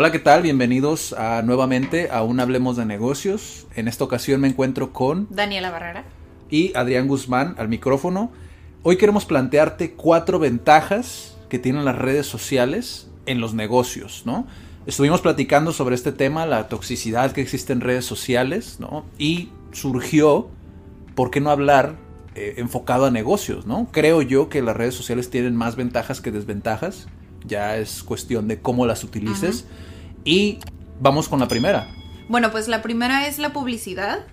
Hola, ¿qué tal? Bienvenidos a, nuevamente a un Hablemos de Negocios. En esta ocasión me encuentro con Daniela Barrera y Adrián Guzmán al micrófono. Hoy queremos plantearte cuatro ventajas que tienen las redes sociales en los negocios, ¿no? Estuvimos platicando sobre este tema, la toxicidad que existe en redes sociales, ¿no? Y surgió, ¿por qué no hablar eh, enfocado a negocios, ¿no? Creo yo que las redes sociales tienen más ventajas que desventajas. Ya es cuestión de cómo las utilices. Y vamos con la primera. Bueno, pues la primera es la publicidad,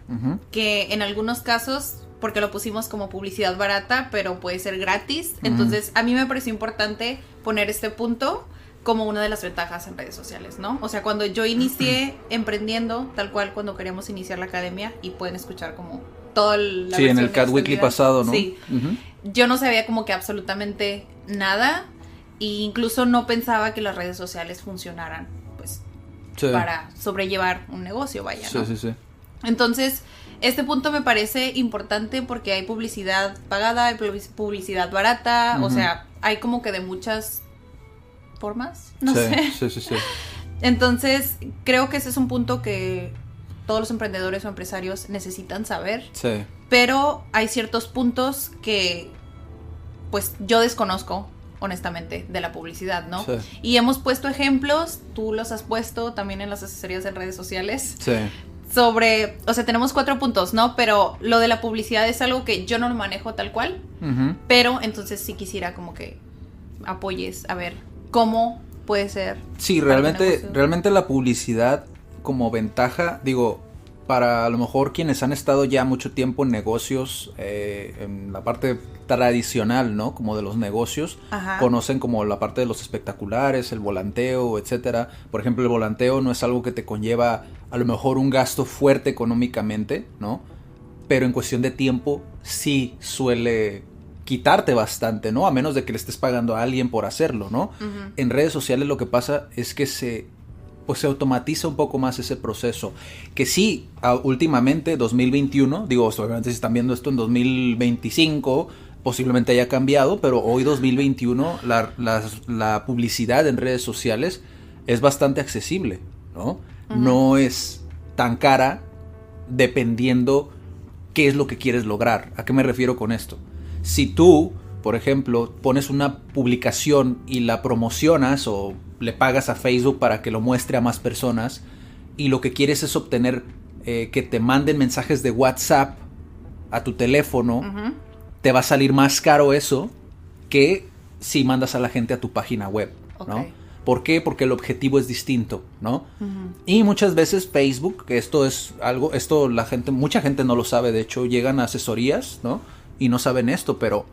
que en algunos casos, porque lo pusimos como publicidad barata, pero puede ser gratis. Entonces, a mí me pareció importante poner este punto como una de las ventajas en redes sociales, ¿no? O sea, cuando yo inicié emprendiendo, tal cual cuando queríamos iniciar la academia, y pueden escuchar como todo el... Sí, en el Cat Weekly pasado, ¿no? Sí. Yo no sabía como que absolutamente nada, e incluso no pensaba que las redes sociales funcionaran para sobrellevar un negocio, vaya. Sí, sí, sí. Entonces, este punto me parece importante porque hay publicidad pagada, hay publicidad barata, o sea, hay como que de muchas formas, no sé. Sí, sí, sí. Entonces, creo que ese es un punto que todos los emprendedores o empresarios necesitan saber. Sí. Pero hay ciertos puntos que pues yo desconozco honestamente, de la publicidad, ¿no? Y hemos puesto ejemplos, tú los has puesto también en las asesorías en redes sociales. Sí. Sobre, o sea, tenemos cuatro puntos, ¿no? Pero lo de la publicidad es algo que yo no lo manejo tal cual, pero entonces sí quisiera como que apoyes a ver cómo puede ser. Sí, realmente, realmente la publicidad como ventaja, digo, para a lo mejor quienes han estado ya mucho tiempo en negocios, eh, en la parte tradicional, ¿no? Como de los negocios, conocen como la parte de los espectaculares, el volanteo, etcétera. Por ejemplo, el volanteo no es algo que te conlleva a lo mejor un gasto fuerte económicamente, ¿no? Pero en cuestión de tiempo sí suele quitarte bastante, ¿no? A menos de que le estés pagando a alguien por hacerlo, ¿no? En redes sociales lo que pasa es que se pues se automatiza un poco más ese proceso. Que sí, últimamente, 2021, digo, obviamente si están viendo esto en 2025, posiblemente haya cambiado, pero hoy 2021 la, la, publicidad en redes sociales es bastante accesible, ¿no? No es tan cara dependiendo qué es lo que quieres lograr. ¿A qué me refiero con esto? Si tú, por ejemplo, pones una publicación y la promocionas o le pagas a Facebook para que lo muestre a más personas y lo que quieres es obtener eh, que te manden mensajes de WhatsApp a tu teléfono, te va a salir más caro eso que si mandas a la gente a tu página web, ¿no? ¿Por qué? Porque el objetivo es distinto, ¿no? Y muchas veces Facebook, que esto es algo, esto la gente, mucha gente no lo sabe, de hecho, llegan a asesorías, ¿no? Y no saben esto, pero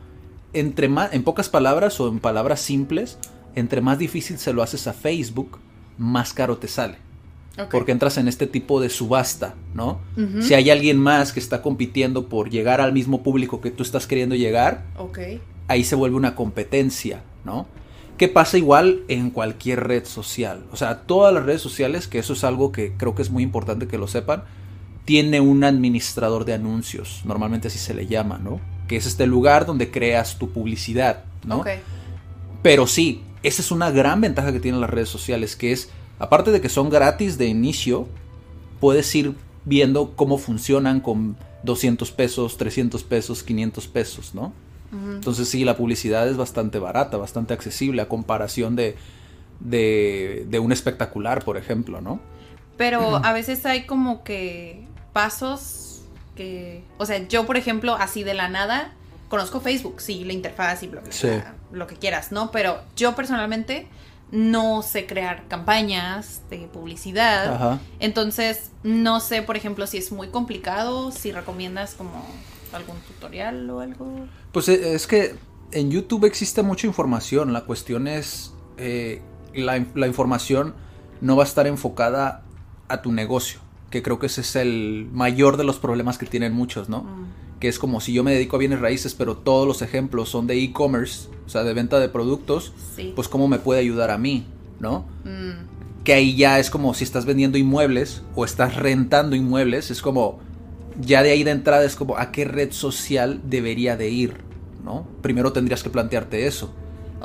entre más, en pocas palabras o en palabras simples, entre más difícil se lo haces a Facebook, más caro te sale. Porque entras en este tipo de subasta, ¿no? Si hay alguien más que está compitiendo por llegar al mismo público que tú estás queriendo llegar, ahí se vuelve una competencia, ¿no? ¿Qué pasa igual en cualquier red social? O sea, todas las redes sociales, que eso es algo que creo que es muy importante que lo sepan, tiene un administrador de anuncios, normalmente así se le llama, ¿no? Que es este lugar donde creas tu publicidad, ¿no? Pero sí, esa es una gran ventaja que tienen las redes sociales, que es, aparte de que son gratis de inicio, puedes ir viendo cómo funcionan con 200 pesos, 300 pesos, 500 pesos, ¿no? Entonces sí, la publicidad es bastante barata, bastante accesible a comparación de, de, de un espectacular, por ejemplo, ¿no? Pero a veces hay como que pasos que, o sea, yo por ejemplo, así de la nada, conozco Facebook, sí, la interfaz y bla, lo que quieras, ¿no? Pero yo personalmente no sé crear campañas de publicidad. Ajá. Entonces, no sé, por ejemplo, si es muy complicado, si recomiendas como algún tutorial o algo. Pues eh, es que en YouTube existe mucha información. La cuestión es, eh, la, información no va a estar enfocada a tu negocio, que creo que ese es el mayor de los problemas que tienen muchos, ¿no? Mm que es como si yo me dedico a bienes raíces, pero todos los ejemplos son de e-commerce, o sea, de venta de productos, pues cómo me puede ayudar a mí, ¿no? Mm. Que ahí ya es como si estás vendiendo inmuebles o estás rentando inmuebles, es como, ya de ahí de entrada es como, ¿a qué red social debería de ir? ¿No? Primero tendrías que plantearte eso.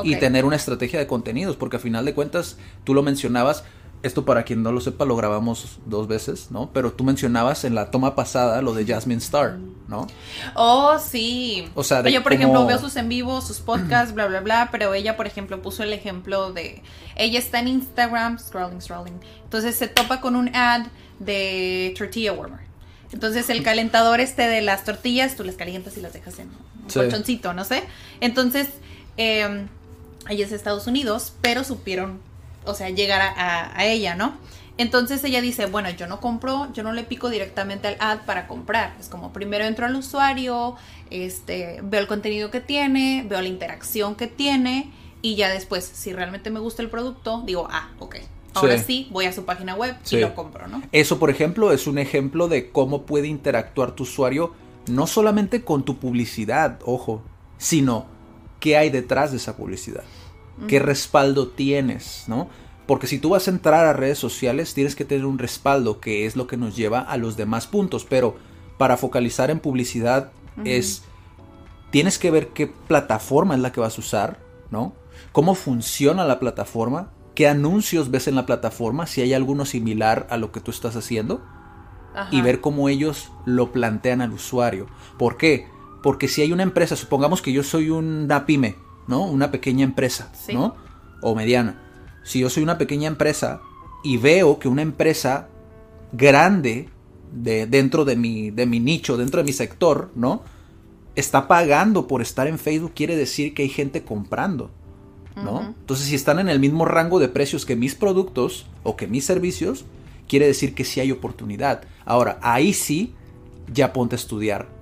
Y tener una estrategia de contenidos, porque a final de cuentas, tú lo mencionabas, esto para quien no lo sepa, lo grabamos dos veces, ¿no? Pero tú mencionabas en la toma pasada lo de Jasmine Star, ¿no? Oh, sí. O sea, yo, por ejemplo, veo sus en vivo, sus podcasts, bla, bla, bla, pero ella, por ejemplo, puso el ejemplo de, ella está en Instagram, scrolling, scrolling, entonces se topa con un ad de Tortilla Warmer. Entonces el calentador este de las tortillas, tú las calientas y las dejas en un colchoncito, no sé. Entonces, eh, ella es de Estados Unidos, pero supieron o sea, llegar a, ella, ¿no? Entonces ella dice, bueno, yo no compro, yo no le pico directamente al ad para comprar. Es como primero entro al usuario, este, veo el contenido que tiene, veo la interacción que tiene y ya después, si realmente me gusta el producto, digo, ah, ok. Ahora sí, voy a su página web y lo compro, ¿no? Eso, por ejemplo, es un ejemplo de cómo puede interactuar tu usuario no solamente con tu publicidad, ojo, sino qué hay detrás de esa publicidad qué respaldo tienes, ¿no? Porque si tú vas a entrar a redes sociales, tienes que tener un respaldo, que es lo que nos lleva a los demás puntos. Pero para focalizar en publicidad es, tienes que ver qué plataforma es la que vas a usar, ¿no? Cómo funciona la plataforma, qué anuncios ves en la plataforma, si hay alguno similar a lo que tú estás haciendo. Y ver cómo ellos lo plantean al usuario. ¿Por qué? Porque si hay una empresa, supongamos que yo soy una pyme, ¿no? Una pequeña empresa, ¿no? O mediana. Si yo soy una pequeña empresa y veo que una empresa grande de, dentro de mi, de mi nicho, dentro de mi sector, ¿no? Está pagando por estar en Facebook, quiere decir que hay gente comprando, ¿no? Entonces, si están en el mismo rango de precios que mis productos o que mis servicios, quiere decir que sí hay oportunidad. Ahora, ahí sí, ya ponte a estudiar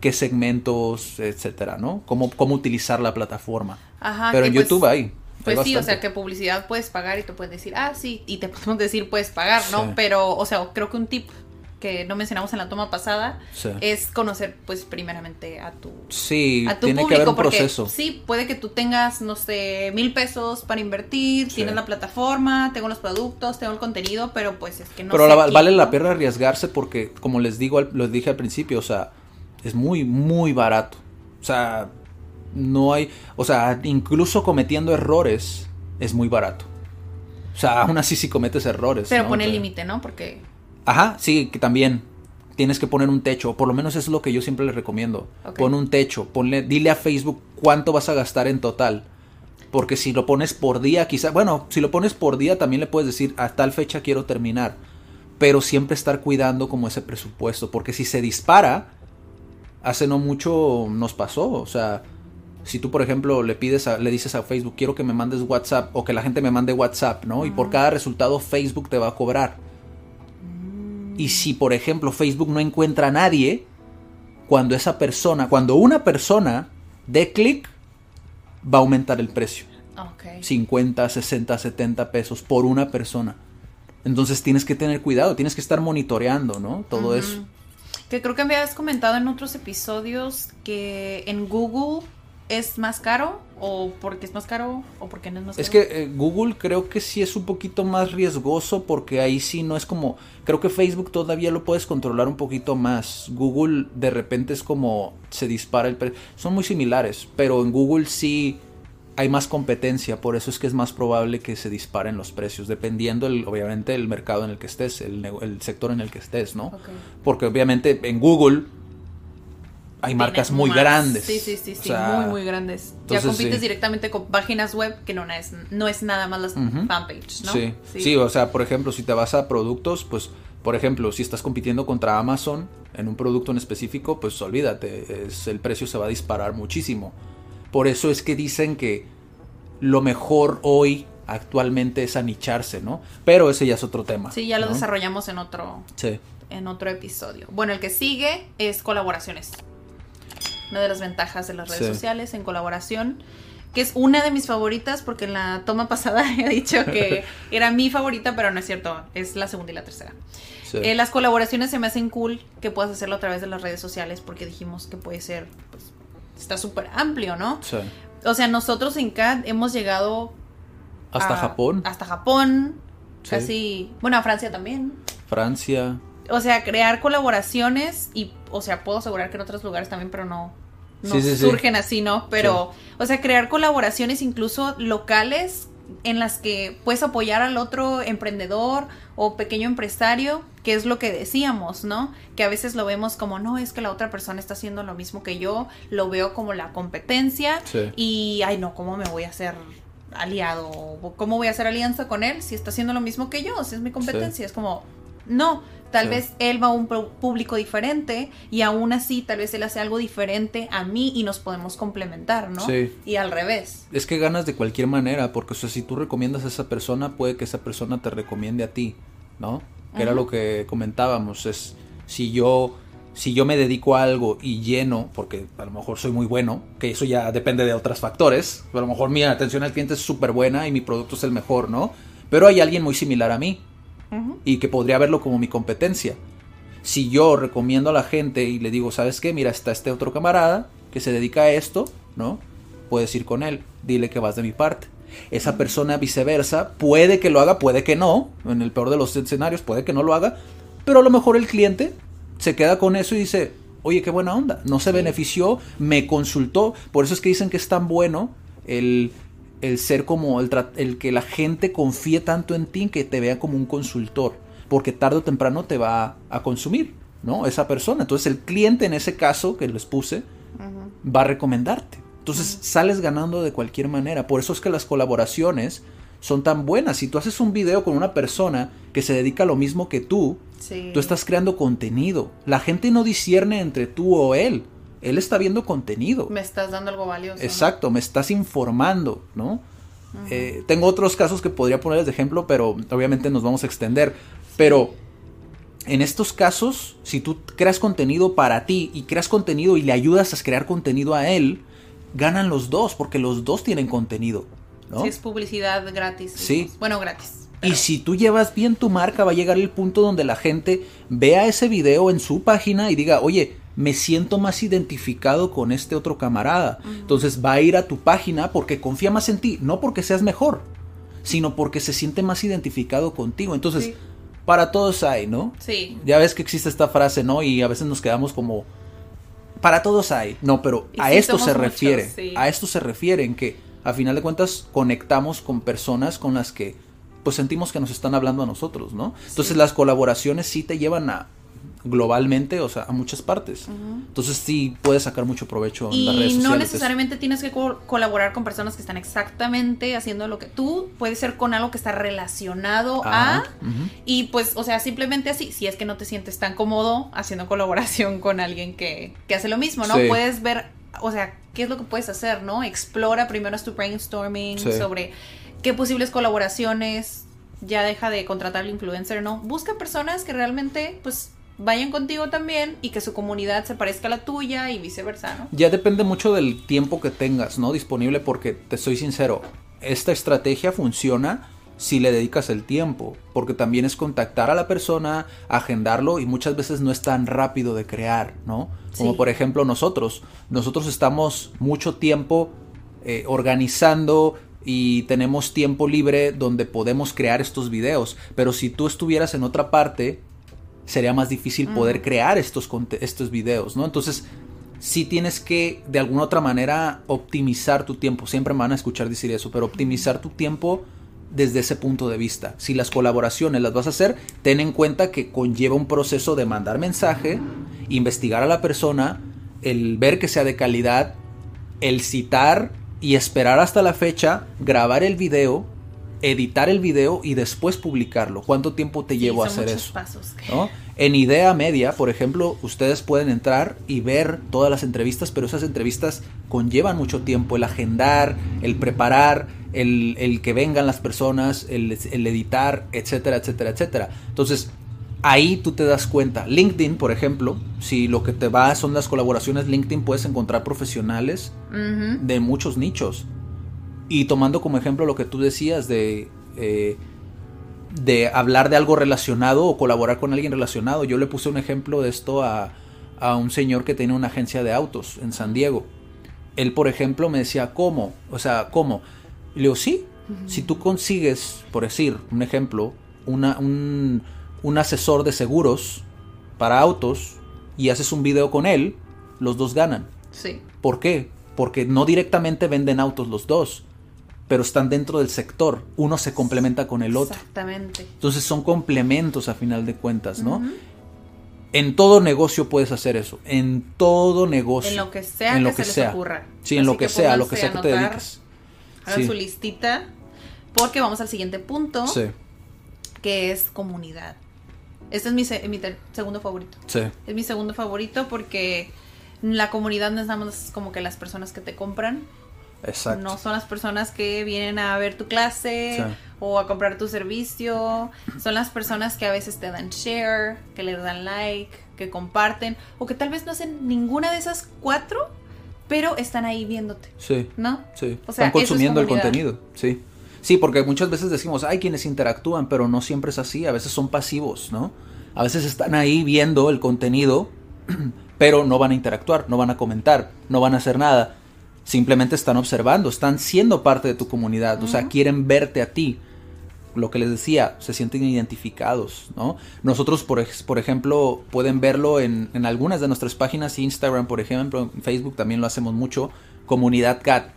qué segmentos, etcétera, ¿no? Cómo, cómo utilizar la plataforma. Ajá, Pero en pues, YouTube hay. Pues sí, o sea, que publicidad puedes pagar y te puedes decir, ah, sí, y te podemos decir puedes pagar, ¿no? Pero, o sea, creo que un tip que no mencionamos en la toma pasada es conocer pues primeramente a tu sí a tu tiene que haber un proceso sí puede que tú tengas no sé mil pesos para invertir tienes la plataforma tengo los productos tengo el contenido pero pues es que no pero vale la pena arriesgarse porque como les digo les dije al principio o sea es muy, muy barato. O sea, no hay, o sea, incluso cometiendo errores es muy barato. O sea, aún así si cometes errores. Pero pone límite, ¿no? Porque... Ajá, sí, que también tienes que poner un techo, por lo menos es lo que yo siempre les recomiendo. Pon un techo, ponle, dile a Facebook cuánto vas a gastar en total. Porque si lo pones por día, quizá, bueno, si lo pones por día también le puedes decir a tal fecha quiero terminar. Pero siempre estar cuidando como ese presupuesto, porque si se dispara, hace no mucho nos pasó, o sea, si tú por ejemplo le pides a, le dices a Facebook quiero que me mandes WhatsApp o que la gente me mande WhatsApp, ¿no? Y por cada resultado Facebook te va a cobrar. Y si por ejemplo Facebook no encuentra a nadie, cuando esa persona, cuando una persona dé clic, va a aumentar el precio. 50, 60, 70 pesos por una persona. Entonces tienes que tener cuidado, tienes que estar monitoreando, ¿no? Todo eso. Que creo que me habías comentado en otros episodios que en Google es más caro o porque es más caro o porque no es más caro. Es que eh, Google creo que sí es un poquito más riesgoso porque ahí sí no es como creo que Facebook todavía lo puedes controlar un poquito más. Google de repente es como se dispara el precio. Son muy similares, pero en Google sí hay más competencia, por eso es que es más probable que se disparen los precios, dependiendo el, obviamente el mercado en el que estés, el, sector en el que estés, ¿no? Porque obviamente en Google hay marcas muy grandes. Sí, sí, sí, sí, muy, muy grandes. ya compites directamente con páginas web que no es, no es nada más las fanpage, ¿no? Sí, sí, o sea, por ejemplo, si te vas a productos, pues, por ejemplo, si estás compitiendo contra Amazon en un producto en específico, pues olvídate, es, el precio se va a disparar muchísimo. Por eso es que dicen que lo mejor hoy actualmente es anicharse, ¿no? Pero ese ya es otro tema. Sí, ya lo desarrollamos en otro, en otro episodio. Bueno, el que sigue es colaboraciones. Una de las ventajas de las redes sociales en colaboración. que es una de mis favoritas, porque en la toma pasada he dicho que era mi favorita, pero no es cierto, es la segunda y la tercera. Eh, las colaboraciones se me hacen cool que puedas hacerlo a través de las redes sociales, porque dijimos que puede ser, pues, está súper amplio, ¿no? Sí. O sea, nosotros en CAD hemos llegado... Hasta Japón. Hasta Japón, casi... Bueno, a Francia también. Francia. O sea, crear colaboraciones y, o sea, puedo asegurar que en otros lugares también, pero no, no surgen así, ¿no? Pero, o sea, crear colaboraciones incluso locales en las que puedes apoyar al otro emprendedor o pequeño empresario, que es lo que decíamos, ¿no? Que a veces lo vemos como, no, es que la otra persona está haciendo lo mismo que yo, lo veo como la competencia y, ay, no, ¿cómo me voy a hacer aliado? ¿Cómo voy a hacer alianza con él si está haciendo lo mismo que yo? Si es mi competencia, es como, no, Tal vez él va a un público diferente y aún así tal vez él hace algo diferente a mí y nos podemos complementar, ¿no? Sí. Y al revés. Es que ganas de cualquier manera, porque o sea, si tú recomiendas a esa persona, puede que esa persona te recomiende a ti, ¿no? Que era lo que comentábamos, es si yo si yo me dedico a algo y lleno, porque a lo mejor soy muy bueno, que eso ya depende de otros factores, a lo mejor mi atención al cliente es súper buena y mi producto es el mejor, ¿no? Pero hay alguien muy similar a mí y que podría verlo como mi competencia. Si yo recomiendo a la gente y le digo, ¿sabes qué? Mira, está este otro camarada que se dedica a esto, ¿no? Puedes ir con él, dile que vas de mi parte. Esa persona viceversa puede que lo haga, puede que no, en el peor de los escenarios puede que no lo haga, pero a lo mejor el cliente se queda con eso y dice, oye, qué buena onda, no se benefició, me consultó, por eso es que dicen que es tan bueno el el ser como el, el, que la gente confíe tanto en ti que te vea como un consultor, porque tarde o temprano te va a, consumir, ¿no? Esa persona. Entonces el cliente en ese caso que les puse va a recomendarte. Entonces sales ganando de cualquier manera. Por eso es que las colaboraciones son tan buenas. Si tú haces un video con una persona que se dedica a lo mismo que tú, tú estás creando contenido. La gente no discierne entre tú o él él está viendo contenido. Me estás dando algo valioso. Exacto, me estás informando, ¿no? Eh, tengo otros casos que podría ponerles de ejemplo, pero obviamente nos vamos a extender. Pero en estos casos, si tú creas contenido para ti y creas contenido y le ayudas a crear contenido a él, ganan los dos, porque los dos tienen contenido. ¿no? Si es publicidad gratis. Sí. Bueno, gratis. Y si tú llevas bien tu marca, va a llegar el punto donde la gente vea ese video en su página y diga, oye, me siento más identificado con este otro camarada. Entonces va a ir a tu página porque confía más en ti, no porque seas mejor, sino porque se siente más identificado contigo. Entonces, para todos hay, ¿no? Sí. Ya ves que existe esta frase, ¿no? Y a veces nos quedamos como, para todos hay. No, pero a esto se refiere. A esto se refiere en que, a final de cuentas, conectamos con personas con las que pues sentimos que nos están hablando a nosotros, ¿no? Entonces las colaboraciones sí te llevan a globalmente, o sea, a muchas partes. Entonces sí puedes sacar mucho provecho en las redes sociales. Y no necesariamente tienes que colaborar con personas que están exactamente haciendo lo que tú, puede ser con algo que está relacionado a y pues, o sea, simplemente así, si es que no te sientes tan cómodo haciendo colaboración con alguien que, que hace lo mismo, ¿no? Puedes ver, o sea, qué es lo que puedes hacer, ¿no? Explora primero tu brainstorming sobre qué posibles colaboraciones ya deja de contratar al influencer, ¿no? Busca personas que realmente, pues, vayan contigo también y que su comunidad se parezca a la tuya y viceversa, ¿no? Ya depende mucho del tiempo que tengas, ¿no? Disponible porque, te soy sincero, esta estrategia funciona si le dedicas el tiempo, porque también es contactar a la persona, agendarlo y muchas veces no es tan rápido de crear, ¿no? Como por ejemplo nosotros, nosotros estamos mucho tiempo eh, organizando y tenemos tiempo libre donde podemos crear estos videos, pero si tú estuvieras en otra parte, sería más difícil poder crear estos, estos videos, ¿no? Entonces, sí tienes que de alguna otra manera optimizar tu tiempo. Siempre me van a escuchar decir eso, pero optimizar tu tiempo desde ese punto de vista. Si las colaboraciones las vas a hacer, ten en cuenta que conlleva un proceso de mandar mensaje, investigar a la persona, el ver que sea de calidad, el citar y esperar hasta la fecha, grabar el video editar el video y después publicarlo. ¿Cuánto tiempo te llevo a hacer eso? En Idea Media, por ejemplo, ustedes pueden entrar y ver todas las entrevistas, pero esas entrevistas conllevan mucho tiempo, el agendar, el preparar, el, que vengan las personas, el, el editar, etcétera, etcétera, etcétera. Entonces, ahí tú te das cuenta. LinkedIn, por ejemplo, si lo que te va son las colaboraciones LinkedIn, puedes encontrar profesionales de muchos nichos Y tomando como ejemplo lo que tú decías de, eh, de hablar de algo relacionado o colaborar con alguien relacionado, yo le puse un ejemplo de esto a, a un señor que tiene una agencia de autos en San Diego. Él, por ejemplo, me decía, ¿cómo? O sea, ¿cómo? Y le digo, sí, si tú consigues, por decir, un ejemplo, una, un, un asesor de seguros para autos y haces un video con él, los dos ganan. Sí. ¿Por qué? Porque no directamente venden autos los dos, pero están dentro del sector. Uno se complementa con el otro. Exactamente. Entonces son complementos a final de cuentas, ¿no? En todo negocio puedes hacer eso. En todo negocio. En lo que sea en lo que, que se sea. les ocurra. Sí, en lo que sea, lo que sea que te dediques. Hagan Sí. su listita. Porque vamos al siguiente punto, Sí, que es comunidad. Este es mi, mi segundo favorito. sí, Es mi segundo favorito porque la comunidad no es nada más como que las personas que te compran. Exacto. No son las personas que vienen a ver tu clase Sí. o a comprar tu servicio. Son las personas que a veces te dan share, que le dan like, que comparten o que tal vez no hacen ninguna de esas cuatro, pero están ahí viéndote, Sí, ¿no? sí. O sea, Están es consumiendo el contenido. Sí. Sí, porque muchas veces decimos, hay quienes interactúan, pero no siempre es así. A veces son pasivos, ¿no? A veces están ahí viendo el contenido, pero no van a interactuar, no van a comentar, no van a hacer nada. Simplemente están observando, están siendo parte de tu comunidad, o sea, quieren verte a ti. Lo que les decía, se sienten identificados, ¿no? Nosotros, por, ej- por ejemplo, pueden verlo en, en algunas de nuestras páginas, Instagram, por ejemplo, en Facebook también lo hacemos mucho, Comunidad Cat.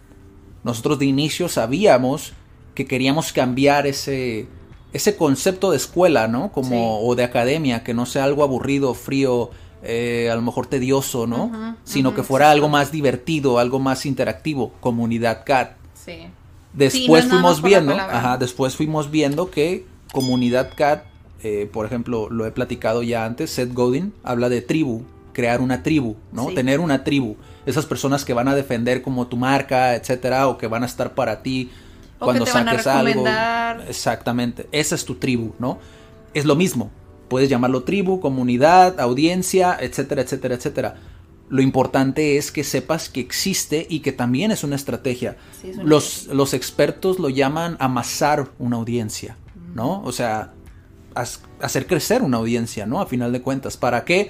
Nosotros de inicio sabíamos que queríamos cambiar ese, ese concepto de escuela, ¿no? Como, Sí. o de academia, que no sea algo aburrido, frío, eh, a lo mejor tedioso, ¿no? Sino que fuera sí, algo más divertido, algo más interactivo, Comunidad Cat. Sí. Después Sí, no fuimos viendo, ajá, después fuimos viendo que Comunidad Cat, eh, por ejemplo, lo he platicado ya antes, Seth Godin habla de tribu, crear una tribu, ¿no? Sí. Tener una tribu. Esas personas que van a defender como tu marca, etcétera, o que van a estar para ti O cuando que te van a saques algo. Exactamente. Esa es tu tribu, ¿no? Es lo mismo. Puedes llamarlo tribu, comunidad, audiencia, etcétera, etcétera, etcétera. Lo importante es que sepas que existe y que también es una estrategia. Sí, es una los, los expertos lo llaman amasar una audiencia, ¿no? O sea, hacer crecer una audiencia, ¿no? A final de cuentas. ¿Para qué?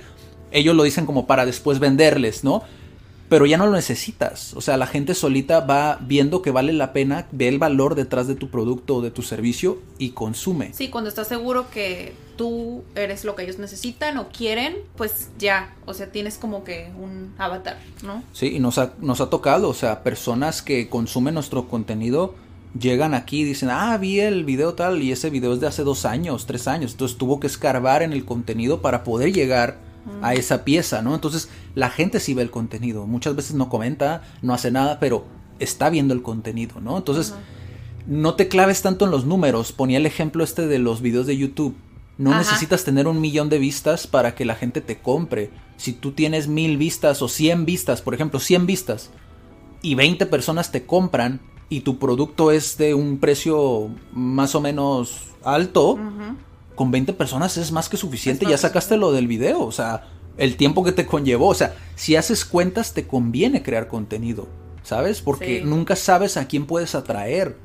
Ellos lo dicen como para después venderles, ¿no? Pero ya no lo necesitas. O sea, la gente solita va viendo que vale la pena, ve el valor detrás de tu producto o de tu servicio y consume. Sí, cuando estás seguro que tú eres lo que ellos necesitan o quieren, pues ya, o sea, tienes como que un avatar, ¿no? Sí, y nos ha, nos ha tocado, o sea, personas que consumen nuestro contenido llegan aquí y dicen, ah, vi el video tal y ese video es de hace dos años, tres años, entonces tuvo que escarbar en el contenido para poder llegar a esa pieza, ¿no? Entonces la gente sí ve el contenido, muchas veces no comenta, no hace nada, pero está viendo el contenido, ¿no? Entonces no te claves tanto en los números, ponía el ejemplo este de los videos de YouTube. No Ajá. necesitas tener un millón de vistas para que la gente te compre. Si tú tienes mil vistas o 100 vistas, por ejemplo, 100 vistas, y 20 personas te compran y tu producto es de un precio más o menos alto, con 20 personas es más que suficiente. Ya sacaste lo del video, o sea, el tiempo que te conllevó. O sea, si haces cuentas, te conviene crear contenido, ¿sabes? Porque Sí. nunca sabes a quién puedes atraer.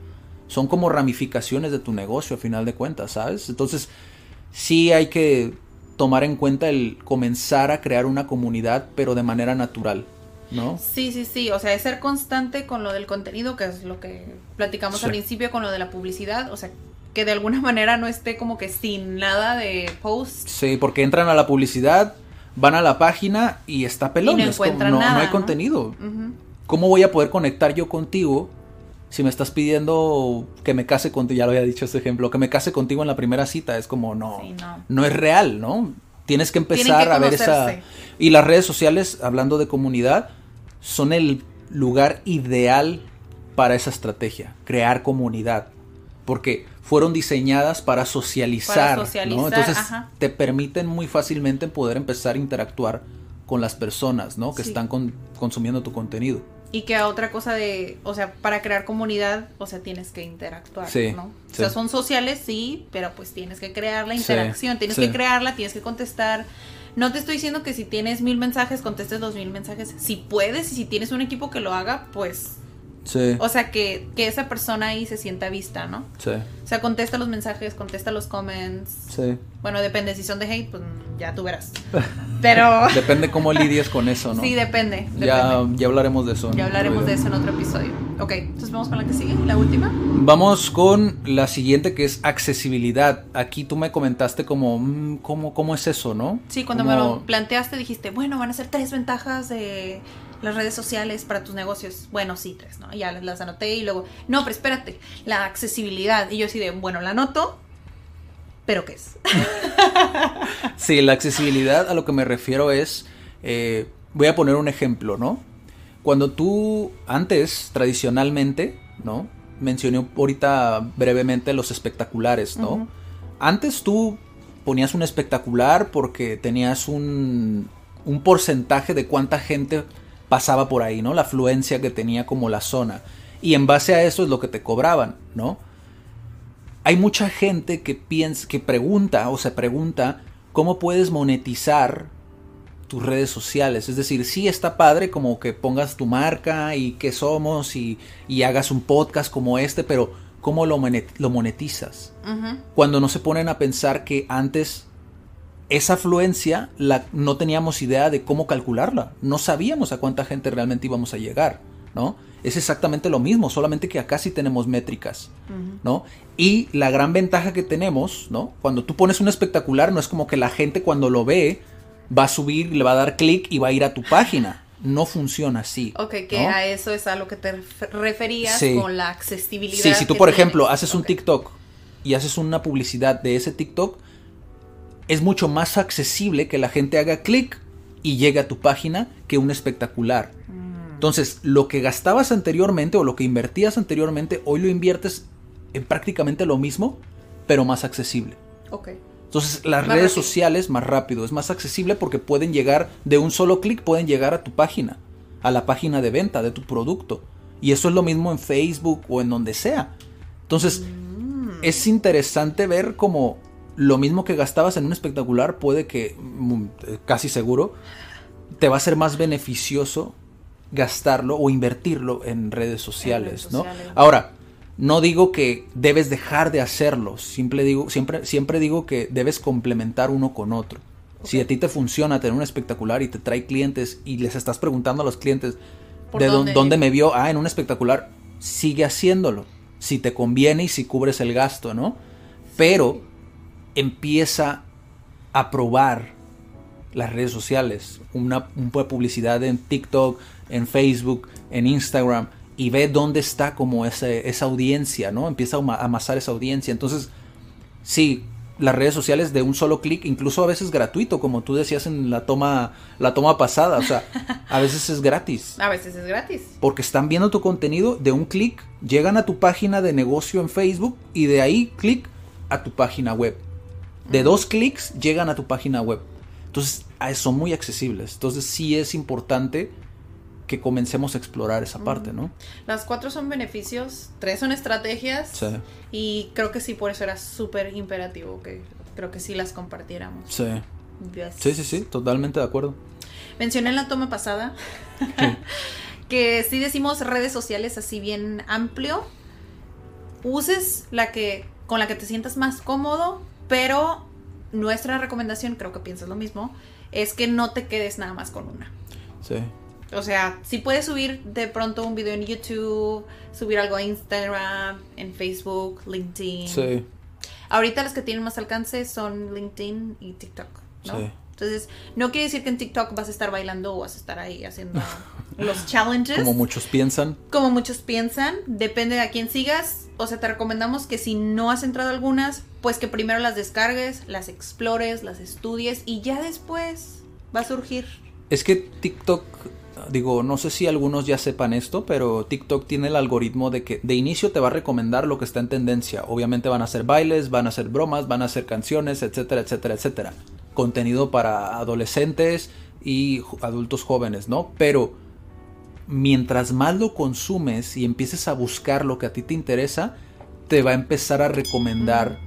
Son como ramificaciones de tu negocio, a final de cuentas, ¿sabes? Entonces, sí hay que tomar en cuenta el comenzar a crear una comunidad, pero de manera natural, ¿no? Sí, sí, sí, o sea, es ser constante con lo del contenido, que es lo que platicamos Sí. al principio con lo de la publicidad, o sea, que de alguna manera no esté como que sin nada de posts. Sí, porque entran a la publicidad, van a la página y está pelón. Y no es como- no, no nada, hay ¿no? contenido. Ujú. ¿Cómo voy a poder conectar yo contigo si me estás pidiendo que me case contigo? Ya lo había dicho este ejemplo, que me case contigo en la primera cita. Es como, no, Sí, no. no es real, ¿no? Tienes que empezar que a ver esa... Y las redes sociales, hablando de comunidad, son el lugar ideal para esa estrategia, crear comunidad. Porque fueron diseñadas para socializar, Para socializar, ¿no? Entonces ajá. te permiten muy fácilmente poder empezar a interactuar con las personas, ¿no? Que Sí. están con- consumiendo tu contenido. Y que a otra cosa de, o sea, para crear comunidad, o sea, tienes que interactuar, Sí, ¿no? O sea, son sociales, sí, pero pues tienes que crear la Sí, interacción, tienes que crearla, tienes que contestar. No te estoy diciendo que si tienes mil mensajes, contestes dos mil mensajes. Si puedes y si tienes un equipo que lo haga, pues Sí. O sea, que, que esa persona ahí se sienta vista, ¿no? Sí. O sea, contesta los mensajes, contesta los comments. Sí. Bueno, depende. Si son de hate, pues ya tú verás. Pero... Depende cómo lidies con eso, ¿no? Sí, depende. depende. Ya, ya hablaremos de eso. Ya hablaremos de eso en otro episodio. Ok, entonces vamos con la que sigue, la última. Vamos con la siguiente que es accesibilidad. Aquí tú me comentaste como, mm, ¿cómo, cómo es eso, no? Sí, cuando me lo planteaste dijiste, bueno, van a ser tres ventajas de las redes sociales para tus negocios. Bueno, sí, tres, ¿no? Ya las, las anoté y luego, no, pero espérate, la accesibilidad. Y yo así de, bueno, la anoto, pero ¿qué es? Sí, la accesibilidad a lo que me refiero es, eh, voy a poner un ejemplo, ¿no? Cuando tú antes, tradicionalmente, ¿no? Mencioné ahorita brevemente los espectaculares, ¿no? Antes tú ponías un espectacular porque tenías un, un porcentaje de cuánta gente pasaba por ahí, ¿no? La afluencia que tenía como la zona. Y en base a eso es lo que te cobraban, ¿no? hay mucha gente que piensa, que pregunta o se pregunta cómo puedes monetizar tus redes sociales. Es decir, sí está padre como que pongas tu marca y qué somos y, y hagas un podcast como este, pero ¿cómo lo, monet- lo monetizas? Cuando no se ponen a pensar que antes esa afluencia la, no teníamos idea de cómo calcularla. No sabíamos a cuánta gente realmente íbamos a llegar, ¿no? Es exactamente lo mismo, solamente que acá sí tenemos métricas, ¿no? Y la gran ventaja que tenemos, ¿no? Cuando tú pones un espectacular, no es como que la gente cuando lo ve va a subir, le va a dar clic y va a ir a tu página. No funciona así. Ok, que ¿no? a eso es a lo que te ref- referías Sí. con la accesibilidad. Sí, si tú, por tienes. ejemplo, haces un Ok. TikTok y haces una publicidad de ese TikTok, es mucho más accesible que la gente haga clic y llegue a tu página que un espectacular. Mm. Entonces, lo que gastabas anteriormente o lo que invertías anteriormente, hoy lo inviertes en prácticamente lo mismo, pero más accesible. Ok. Entonces, las Más redes rápido. sociales más rápido, es más accesible porque pueden llegar de un solo clic, pueden llegar a tu página, a la página de venta de tu producto. Y eso es lo mismo en Facebook o en donde sea. Entonces, Mm. es interesante ver como lo mismo que gastabas en un espectacular puede que, mm, eh, casi seguro, te va a ser más beneficioso gastarlo o invertirlo en redes sociales, redes ¿no? Ahora, no digo que debes dejar de hacerlo, siempre digo, siempre, siempre digo que debes complementar uno con otro. Si a ti te funciona tener un espectacular y te trae clientes y les estás preguntando a los clientes ¿Por de dó- dónde? dónde me vio, ah, en un espectacular, sigue haciéndolo. Si te conviene y si cubres el gasto, ¿no? Pero empieza a probar las redes sociales, una, un poco de publicidad en TikTok, en Facebook, en Instagram y ve dónde está como ese- esa audiencia, ¿no? Empieza a ama- amasar esa audiencia. Entonces, sí, las redes sociales de un solo clic, incluso a veces gratuito, como tú decías en la toma, la toma pasada, o sea, a veces es gratis. A veces es gratis. Porque están viendo tu contenido de un clic, llegan a tu página de negocio en Facebook y de ahí clic a tu página web. De dos clics llegan a tu página web. Entonces, son muy accesibles. Entonces, sí es importante que comencemos a explorar esa parte, ¿no? Las cuatro son beneficios, tres son estrategias. Sí. Y creo que sí, por eso era súper imperativo que creo que sí las compartiéramos. Sí. Yes. Sí, sí, sí, totalmente de acuerdo. Mencioné en la toma pasada que si decimos redes sociales así bien amplio, uses la que con la que te sientas más cómodo, pero nuestra recomendación, creo que piensas lo mismo, es que no te quedes nada más con una. Sí. O sea, si puedes subir de pronto un video en YouTube, subir algo a Instagram, en Facebook, LinkedIn. Sí. Ahorita las que tienen más alcance son LinkedIn y TikTok, ¿no? Sí. Entonces, no quiere decir que en TikTok vas a estar bailando o vas a estar ahí haciendo los challenges. Como muchos piensan. Como muchos piensan, depende de a quién sigas. O sea, te recomendamos que si no has entrado a algunas, pues que primero las descargues, las explores, las estudies y ya después va a surgir. Es que TikTok, digo, no sé si algunos ya sepan esto, pero TikTok tiene el algoritmo de que de inicio te va a recomendar lo que está en tendencia. Obviamente van a ser bailes, van a ser bromas, van a ser canciones, etcétera, etcétera, etcétera. Contenido para adolescentes y adultos jóvenes, ¿no? Pero mientras más lo consumes y empieces a buscar lo que a ti te interesa, te va a empezar a recomendar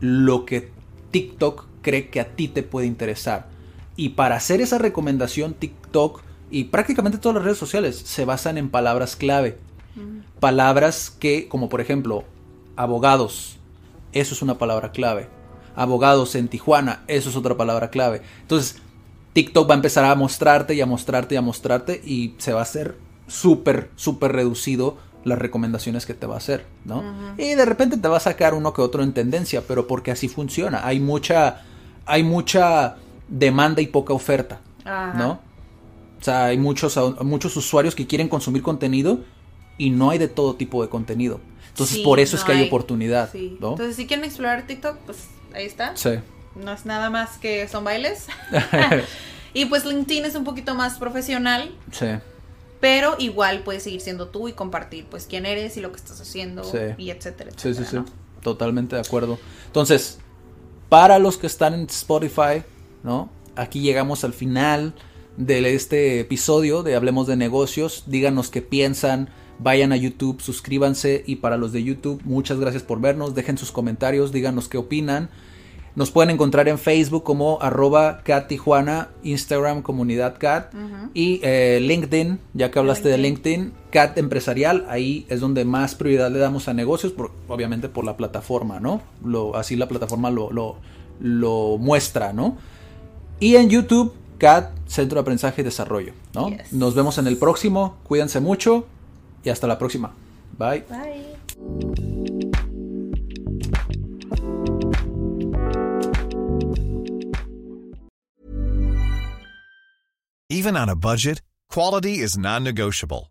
lo que TikTok cree que a ti te puede interesar. Y para hacer esa recomendación, TikTok y prácticamente todas las redes sociales se basan en palabras clave. palabras que, como por ejemplo, abogados, eso es una palabra clave. Abogados en Tijuana, eso es otra palabra clave. Entonces, TikTok va a empezar a mostrarte y a mostrarte y a mostrarte y se va a hacer súper, súper reducido las recomendaciones que te va a hacer, ¿no? Y de repente te va a sacar uno que otro en tendencia, pero porque así funciona. Hay mucha, hay mucha demanda y poca oferta, ¿no? O sea, hay muchos, muchos usuarios que quieren consumir contenido y no hay de todo tipo de contenido. Entonces, por eso es que hay, oportunidad, ¿no? Entonces, si quieren explorar TikTok, pues ahí está. Sí. No es nada más que son bailes. y pues LinkedIn es un poquito más profesional. Sí. Pero igual puedes seguir siendo tú y compartir pues quién eres y lo que estás haciendo y etcétera, Sí, sí, sí. Totalmente de acuerdo. Entonces, para los que están en Spotify, ¿no? Aquí llegamos al final de este episodio de Hablemos de Negocios. Díganos qué piensan. Vayan a YouTube, suscríbanse y para los de YouTube, muchas gracias por vernos. Dejen sus comentarios, díganos qué opinan. Nos pueden encontrar en Facebook como arroba Cat Tijuana, Instagram comunidad Cat y eh, LinkedIn, ya que hablaste de LinkedIn, Cat Empresarial, ahí es donde más prioridad le damos a negocios, obviamente por la plataforma, ¿no? Lo, así la plataforma lo, lo, muestra, ¿no? Y en YouTube, Cat Centro de Aprendizaje y Desarrollo, ¿no? Nos vemos en el próximo, cuídense mucho y hasta la próxima. Bye. Bye. Even on a budget, quality is non-negotiable.